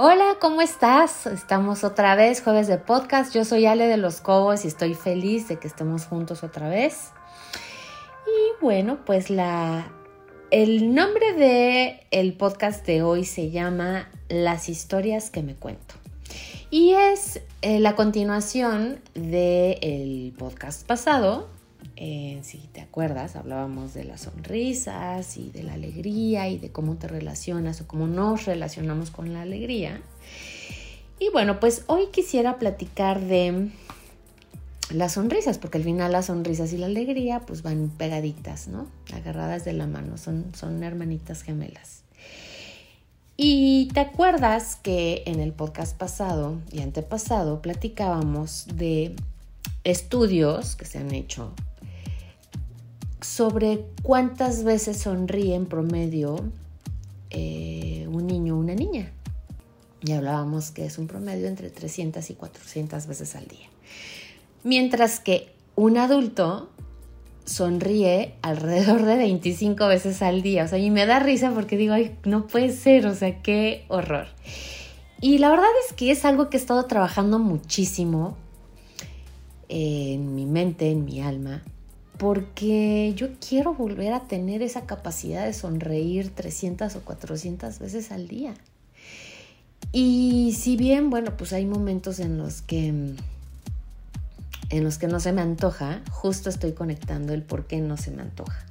Hola, ¿cómo estás? Estamos otra vez, jueves de podcast. Yo soy Ale de los Cobos y estoy feliz de que estemos juntos otra vez. Y bueno, pues la el nombre de el podcast de hoy se llama Las historias que me cuento. Y es eh, la continuación del podcast pasado. Eh, si te acuerdas, hablábamos de las sonrisas y de la alegría y de cómo te relacionas o cómo nos relacionamos con la alegría. Y bueno, pues hoy quisiera platicar de las sonrisas, porque al final las sonrisas y la alegría pues van pegaditas, ¿no? Agarradas de la mano, son, son hermanitas gemelas. Y te acuerdas que en el podcast pasado y antepasado platicábamos de estudios que se han hecho sobre cuántas veces sonríe en promedio eh, un niño o una niña. Y hablábamos que es un promedio entre 300 y 400 veces al día. Mientras que un adulto sonríe alrededor de 25 veces al día. O sea, y me da risa porque digo, ay, no puede ser, o sea, qué horror. Y la verdad es que es algo que he estado trabajando muchísimo en mi mente, en mi alma, porque yo quiero volver a tener esa capacidad de sonreír 300 o 400 veces al día. Y si bien, bueno, pues hay momentos en los que en los que no se me antoja, justo estoy conectando el por qué no se me antoja.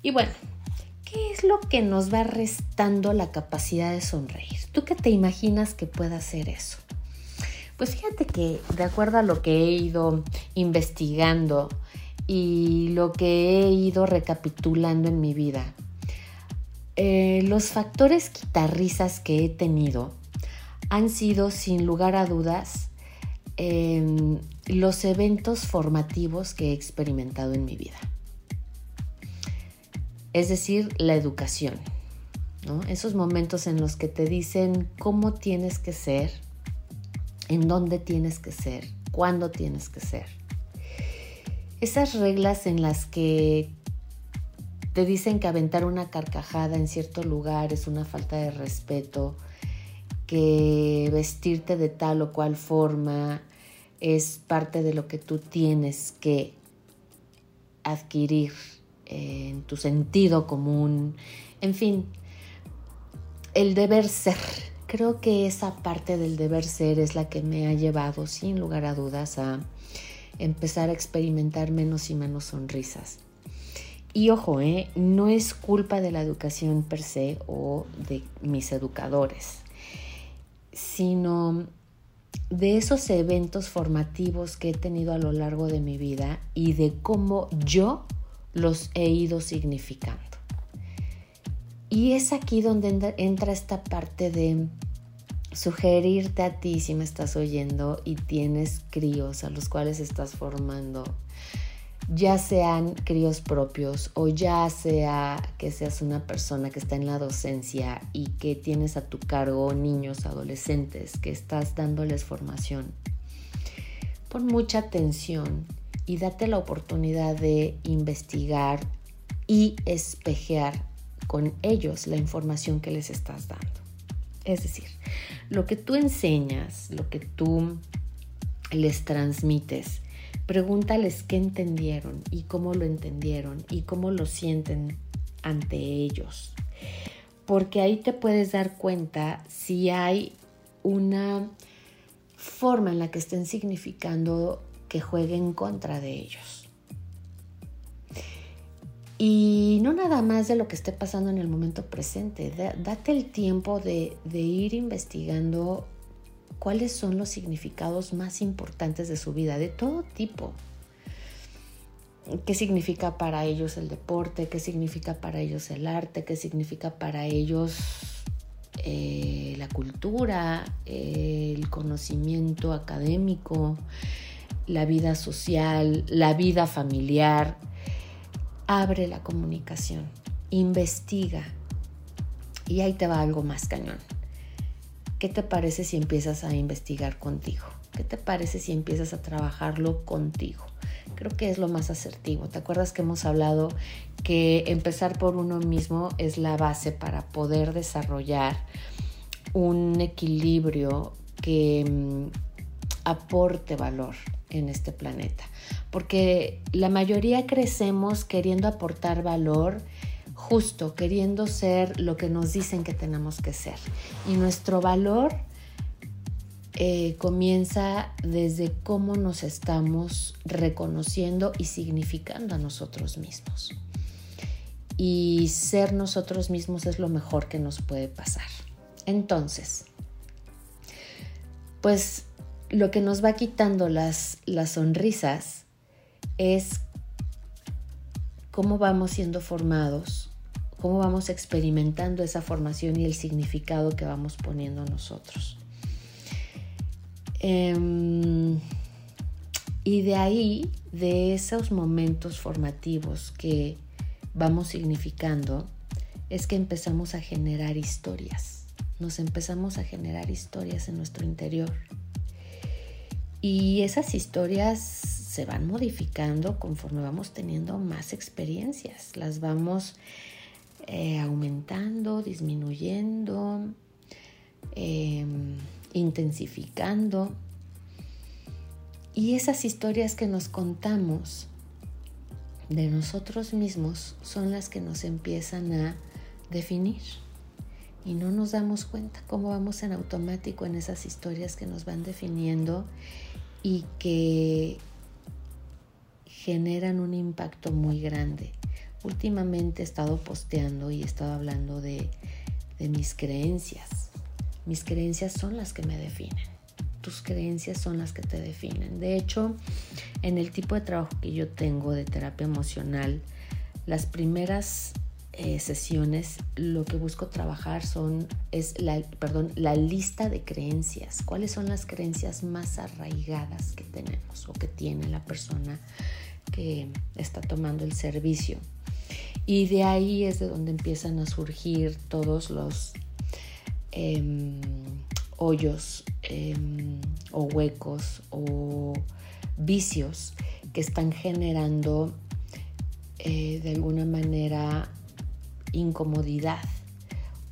Y bueno, ¿qué es lo que nos va restando la capacidad de sonreír? ¿Tú qué te imaginas que pueda hacer eso? Pues fíjate que de acuerdo a lo que he ido investigando y lo que he ido recapitulando en mi vida, eh, los factores quitarrizas que he tenido han sido sin lugar a dudas em, los eventos formativos que he experimentado en mi vida. Es decir, la educación. Esos momentos en los que te dicen cómo tienes que ser, en dónde tienes que ser, cuándo tienes que ser. Esas reglas en las que te dicen que aventar una carcajada en cierto lugar es una falta de respeto, que vestirte de tal o cual forma es parte de lo que tú tienes que adquirir en tu sentido común, en fin, el deber ser. Creo que esa parte del deber ser es la que me ha llevado, sin lugar a dudas, a empezar a experimentar menos y menos sonrisas. Y ojo, ¿eh? no es culpa de la educación per se o de mis educadores, sino de esos eventos formativos que he tenido a lo largo de mi vida y de cómo yo los he ido significando. Y es aquí donde entra esta parte de sugerirte a ti si me estás oyendo y tienes críos a los cuales estás formando ya sean críos propios o ya sea que seas una persona que está en la docencia y que tienes a tu cargo niños, adolescentes, que estás dándoles formación. Pon mucha atención y date la oportunidad de investigar y espejear con ellos la información que les estás dando. Es decir, lo que tú enseñas, lo que tú les transmites, Pregúntales qué entendieron y cómo lo entendieron y cómo lo sienten ante ellos. Porque ahí te puedes dar cuenta si hay una forma en la que estén significando que jueguen contra de ellos. Y no nada más de lo que esté pasando en el momento presente. Date el tiempo de, ir investigando cuáles son los significados más importantes de su vida, de todo tipo. ¿Qué significa para ellos el deporte? ¿Qué significa para ellos el arte? ¿Qué significa para ellos eh, la cultura, el conocimiento académico, la vida social, la vida familiar? Abre la comunicación, investiga. Y ahí te va algo más cañón. ¿Qué te parece si empiezas a investigar contigo? ¿Qué te parece si empiezas a trabajarlo contigo? Creo que es lo más asertivo. ¿Te acuerdas que hemos hablado que empezar por uno mismo es la base para poder desarrollar un equilibrio que mm, aporte valor en este planeta. Porque la mayoría crecemos queriendo aportar valor, justo queriendo ser lo que nos dicen que tenemos que ser. Y nuestro valor eh, comienza desde cómo nos estamos reconociendo y significando a nosotros mismos. Y ser nosotros mismos es lo mejor que nos puede pasar. Entonces, pues lo que nos va quitando las, las sonrisas es cómo vamos siendo formados, cómo vamos experimentando esa formación y el significado que vamos poniendo nosotros. Em, y de ahí, de esos momentos formativos que vamos significando, es que empezamos a generar historias. Nos empezamos a generar historias en nuestro interior. Y esas historias se van modificando conforme vamos teniendo más experiencias. Las vamos eh, aumentando, disminuyendo. Em, intensificando. Y esas historias que nos contamos de nosotros mismos son las que nos empiezan a definir. Y no nos damos cuenta cómo vamos en automático en esas historias que nos van definiendo y que generan un impacto muy grande. Últimamente he estado posteando y he estado hablando de, mis creencias mis creencias son las que me definen. Tus creencias son las que te definen. De hecho, en el tipo de trabajo que yo tengo de terapia emocional, las primeras eh, sesiones lo que busco trabajar son es la, perdón, la lista de creencias. ¿Cuáles son las creencias más arraigadas que tenemos o que tiene la persona que está tomando el servicio? Y de ahí es de donde empiezan a surgir todos los Em, hoyos em, o huecos o vicios que están generando eh, de alguna manera incomodidad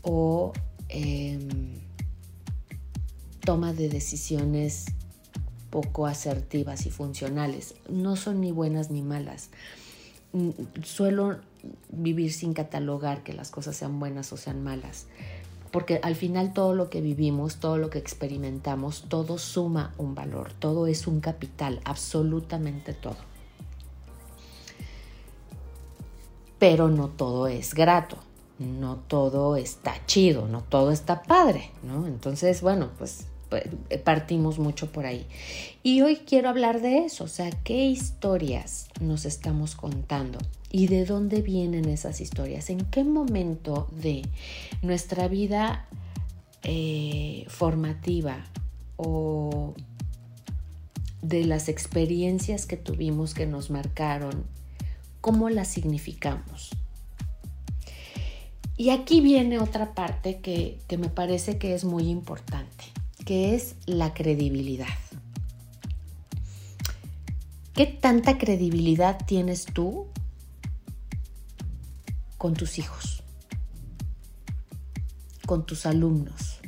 o em, toma de decisiones poco asertivas y funcionales. No son ni buenas ni malas. Mm, suelo vivir sin catalogar que las cosas sean buenas o sean malas porque al final todo lo que vivimos, todo lo que experimentamos, todo suma un valor, todo es un capital, absolutamente todo. Pero no todo es grato, no todo está chido, no todo está padre, ¿no? Entonces, bueno, pues eh, partimos mucho por ahí. Y hoy quiero hablar de eso, o sea, qué historias nos estamos contando y de dónde vienen esas historias, en qué momento de nuestra vida eh, formativa o de las experiencias que tuvimos que nos marcaron, cómo las significamos. Y aquí viene otra parte que, que me parece que es muy importante que es la credibilidad. ¿Qué tanta credibilidad tienes tú con tus hijos, con tus alumnos,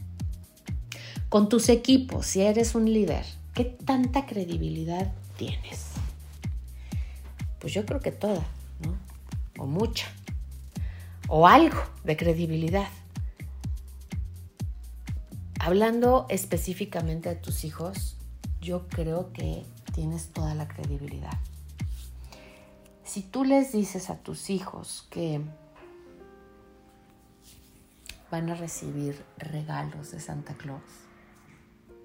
con tus equipos, si eres un líder? ¿Qué tanta credibilidad tienes? Pues yo creo que toda, ¿no? O mucha. O algo de credibilidad. Hablando específicamente de tus hijos, yo creo que tienes toda la credibilidad. Si tú les dices a tus hijos que van a recibir regalos de Santa Claus,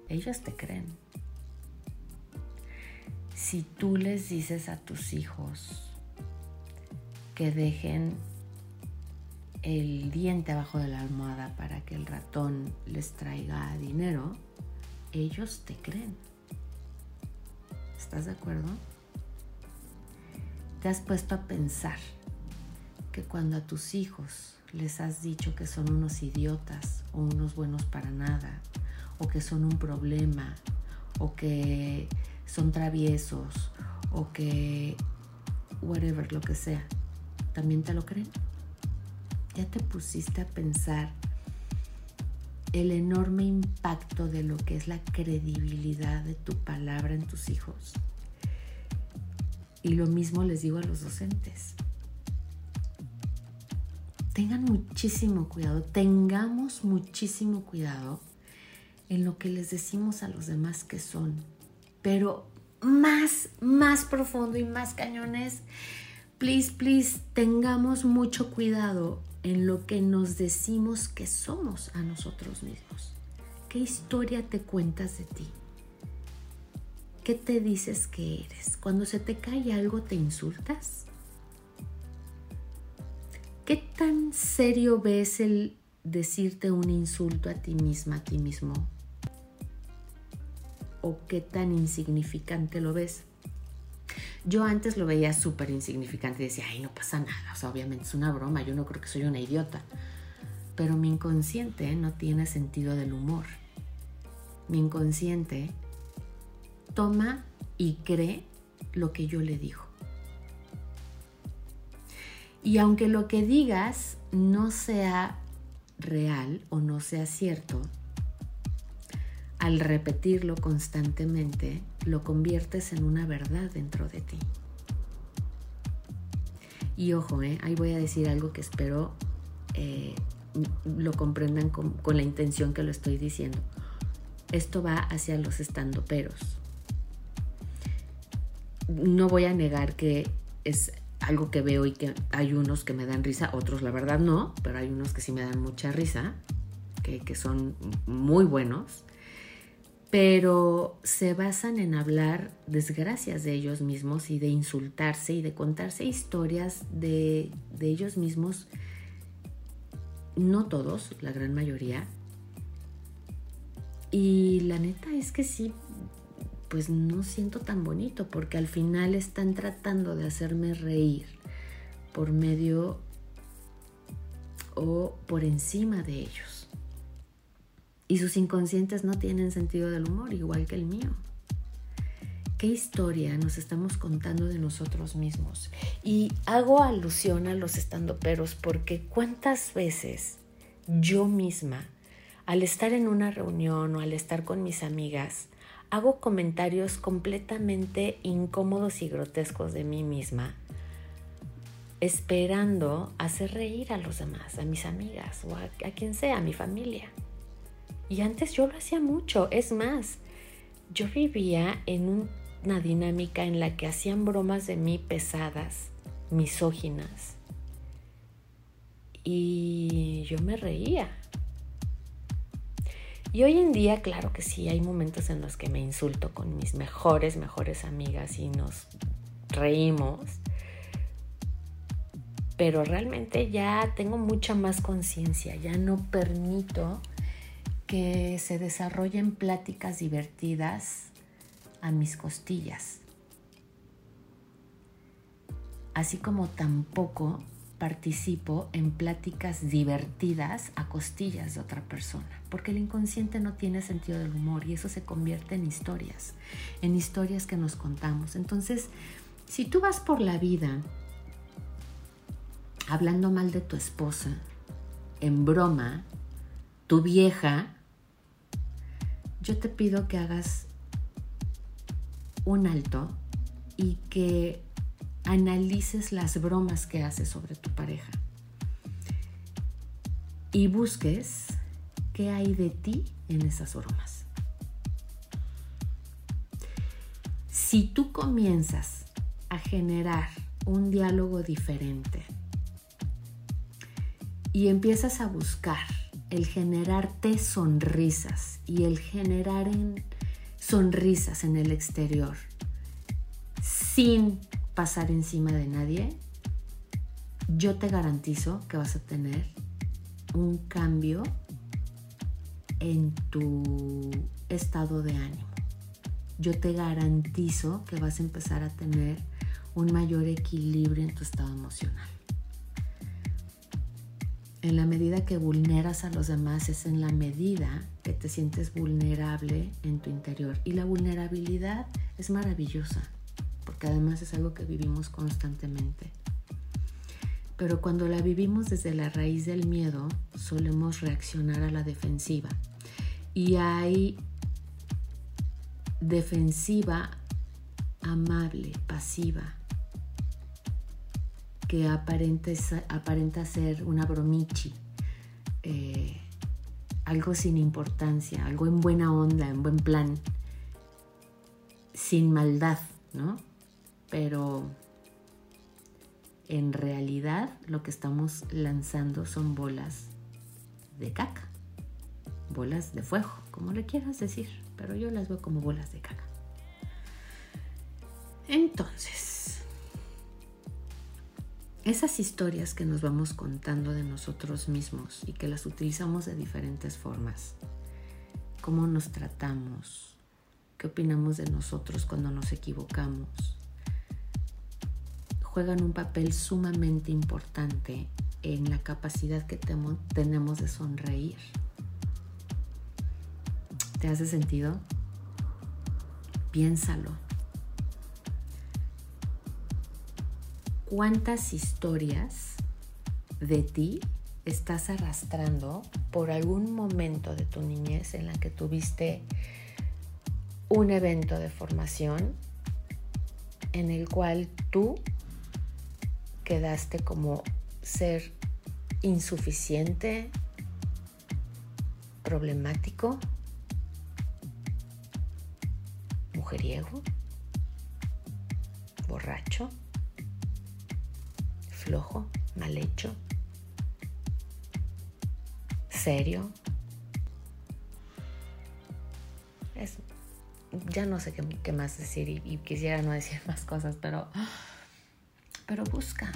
ellos te creen. Si tú les dices a tus hijos que dejen el diente abajo de la almohada para que el ratón les traiga dinero, ellos te creen. ¿Estás de acuerdo? ¿Te has puesto a pensar que cuando a tus hijos les has dicho que son unos idiotas o unos buenos para nada, o que son un problema, o que son traviesos, o que whatever, lo que sea, también te lo creen? ya te pusiste a pensar el enorme impacto de lo que es la credibilidad de tu palabra en tus hijos. Y lo mismo les digo a los docentes. Tengan muchísimo cuidado, tengamos muchísimo cuidado en lo que les decimos a los demás que son. Pero más, más profundo y más cañones, please, please, tengamos mucho cuidado en lo que nos decimos que somos a nosotros mismos. ¿Qué historia te cuentas de ti? ¿Qué te dices que eres? Cuando se te cae algo, ¿te insultas? ¿Qué tan serio ves el decirte un insulto a ti misma, a ti mismo? ¿O qué tan insignificante lo ves? Yo antes lo veía súper insignificante y decía, ay, no pasa nada, o sea, obviamente es una broma, yo no creo que soy una idiota. Pero mi inconsciente no tiene sentido del humor. Mi inconsciente toma y cree lo que yo le digo. Y aunque lo que digas no sea real o no sea cierto, al repetirlo constantemente, lo conviertes en una verdad dentro de ti. Y ojo, eh, ahí voy a decir algo que espero eh, lo comprendan con, la intención que lo estoy diciendo. Esto va hacia los estandoperos. No voy a negar que es algo que veo y que hay unos que me dan risa, otros la verdad no, pero hay unos que sí me dan mucha risa, que, que son muy buenos pero se basan en hablar desgracias de ellos mismos y de insultarse y de contarse historias de, ellos mismos, no todos, la gran mayoría. Y la neta es que sí, pues no siento tan bonito porque al final están tratando de hacerme reír por medio o por encima de ellos y sus inconscientes no tienen sentido del humor, igual que el mío. ¿Qué historia nos estamos contando de nosotros mismos? Y hago alusión a los estandoperos porque cuántas veces yo misma, al estar en una reunión o al estar con mis amigas, hago comentarios completamente incómodos y grotescos de mí misma, esperando hacer reír a los demás, a mis amigas o a, a quien sea, a mi familia. Y antes yo lo hacía mucho. Es más, yo vivía en una dinámica en la que hacían bromas de mí pesadas, misóginas. Y yo me reía. Y hoy en día, claro que sí, hay momentos en los que me insulto con mis mejores, mejores amigas y nos reímos. Pero realmente ya tengo mucha más conciencia, ya no permito que se desarrollen pláticas divertidas a mis costillas. Así como tampoco participo en pláticas divertidas a costillas de otra persona, porque el inconsciente no tiene sentido del humor y eso se convierte en historias, en historias que nos contamos. Entonces, si tú vas por la vida hablando mal de tu esposa, en broma, tu vieja yo te pido que hagas un alto y que analices las bromas que haces sobre tu pareja y busques qué hay de ti en esas bromas. Si tú comienzas a generar un diálogo diferente y empiezas a buscar el generarte sonrisas y el generar en sonrisas en el exterior sin pasar encima de nadie, yo te garantizo que vas a tener un cambio en tu estado de ánimo. Yo te garantizo que vas a empezar a tener un mayor equilibrio en tu estado emocional en la medida que vulneras a los demás es en la medida que te sientes vulnerable en tu interior. Y la vulnerabilidad es maravillosa, porque además es algo que vivimos constantemente. Pero cuando la vivimos desde la raíz del miedo, solemos reaccionar a la defensiva. Y hay defensiva amable, pasiva, que aparenta, ser una bromichi, eh, algo sin importancia, algo en buena onda, en buen plan, sin maldad, ¿no? Pero en realidad lo que estamos lanzando son bolas de caca, bolas de fuego, como le quieras decir, pero yo las veo como bolas de caca. Entonces, esas historias que nos vamos contando de nosotros mismos y que las utilizamos de diferentes formas, cómo nos tratamos, qué opinamos de nosotros cuando nos equivocamos, juegan un papel sumamente importante en la capacidad que tenemos de sonreír. ¿Te hace sentido? Piénsalo. ¿Cuántas historias de ti estás arrastrando por algún momento de tu niñez en la que tuviste un evento de formación en el cual tú quedaste como ser insuficiente, problemático, mujeriego, borracho, flojo, mal hecho, serio. ya no sé qué, más decir y, y quisiera no decir más cosas, pero pero busca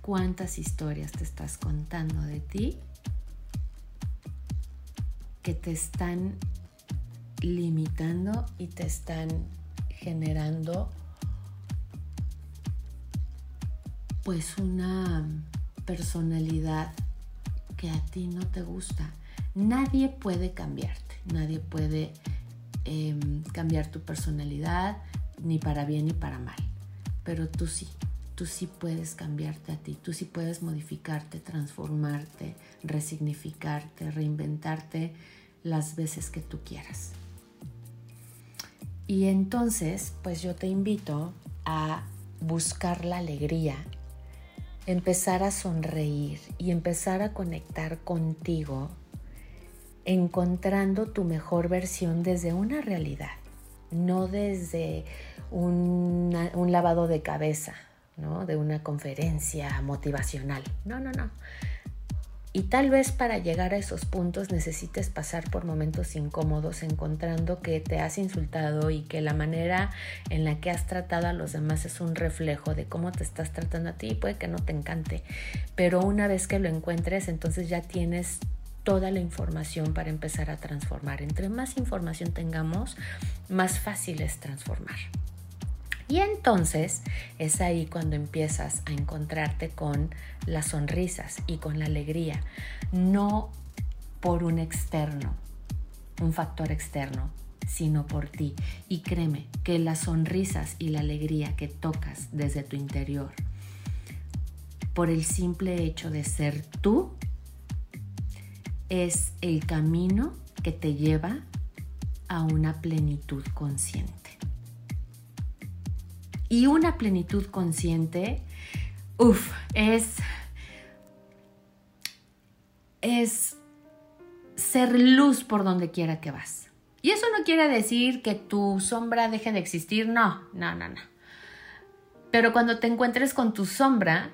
cuántas historias te estás contando de ti que te están limitando y te están generando pues una personalidad que a ti no te gusta. Nadie puede cambiarte, nadie puede em, cambiar tu personalidad ni para bien ni para mal pero tú sí, tú sí puedes cambiarte a ti, tú sí puedes modificarte, transformarte, resignificarte, reinventarte las veces que tú quieras. Y entonces, pues yo te invito a buscar la alegría, empezar a sonreír y empezar a conectar contigo, encontrando tu mejor versión desde una realidad, no desde un lavado de cabeza, ¿no? De una conferencia motivacional. No, no, no. Y tal vez para llegar a esos puntos necesites pasar por momentos incómodos encontrando que te has insultado y que la manera en la que has tratado a los demás es un reflejo de cómo te estás tratando a ti y puede que no te encante. Pero una vez que lo encuentres, entonces ya tienes toda la información para empezar a transformar. Entre más información tengamos, más fácil es transformar. Y entonces es ahí cuando empiezas a encontrarte con las sonrisas y con la alegría, no por un externo, un factor externo, sino por ti. Y créeme que las sonrisas y la alegría que tocas desde tu interior, por el simple hecho de ser tú, es el camino que te lleva a una plenitud consciente. Y una plenitud consciente, uff, es, es ser luz por donde quiera que vas. Y eso no quiere decir que tu sombra deje de existir, no, no, no, no. Pero cuando te encuentres con tu sombra,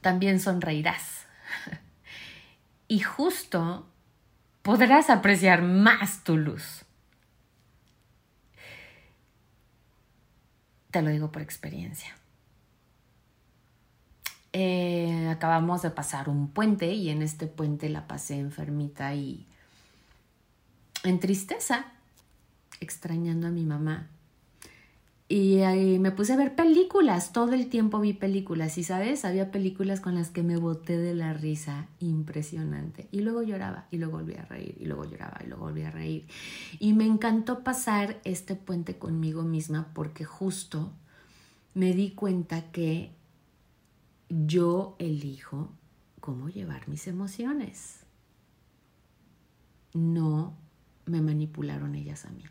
también sonreirás. Y justo podrás apreciar más tu luz. Te lo digo por experiencia. Eh, acabamos de pasar un puente y en este puente la pasé enfermita y en tristeza, extrañando a mi mamá. Y ahí me puse a ver películas, todo el tiempo vi películas y sabes, había películas con las que me boté de la risa, impresionante. Y luego lloraba y luego volví a reír y luego lloraba y luego volví a reír. Y me encantó pasar este puente conmigo misma porque justo me di cuenta que yo elijo cómo llevar mis emociones. No me manipularon ellas a mí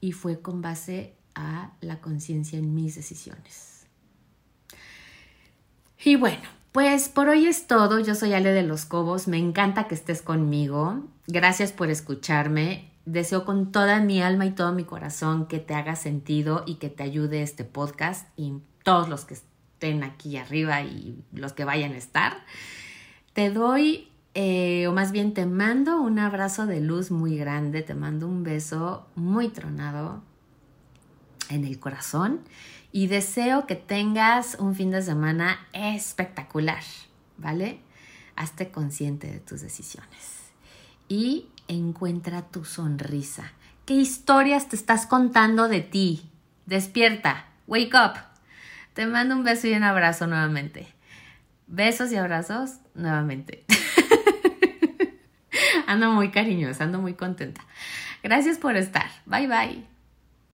y fue con base a la conciencia en mis decisiones. Y bueno, pues por hoy es todo. Yo soy Ale de los Cobos. Me encanta que estés conmigo. Gracias por escucharme. Deseo con toda mi alma y todo mi corazón que te haga sentido y que te ayude este podcast y todos los que estén aquí arriba y los que vayan a estar. Te doy eh, o más bien te mando un abrazo de luz muy grande, te mando un beso muy tronado en el corazón y deseo que tengas un fin de semana espectacular, ¿vale? Hazte consciente de tus decisiones y encuentra tu sonrisa. ¿Qué historias te estás contando de ti? Despierta, wake up. Te mando un beso y un abrazo nuevamente. Besos y abrazos nuevamente. ando muy cariñosa, ando muy contenta. Gracias por estar. Bye bye.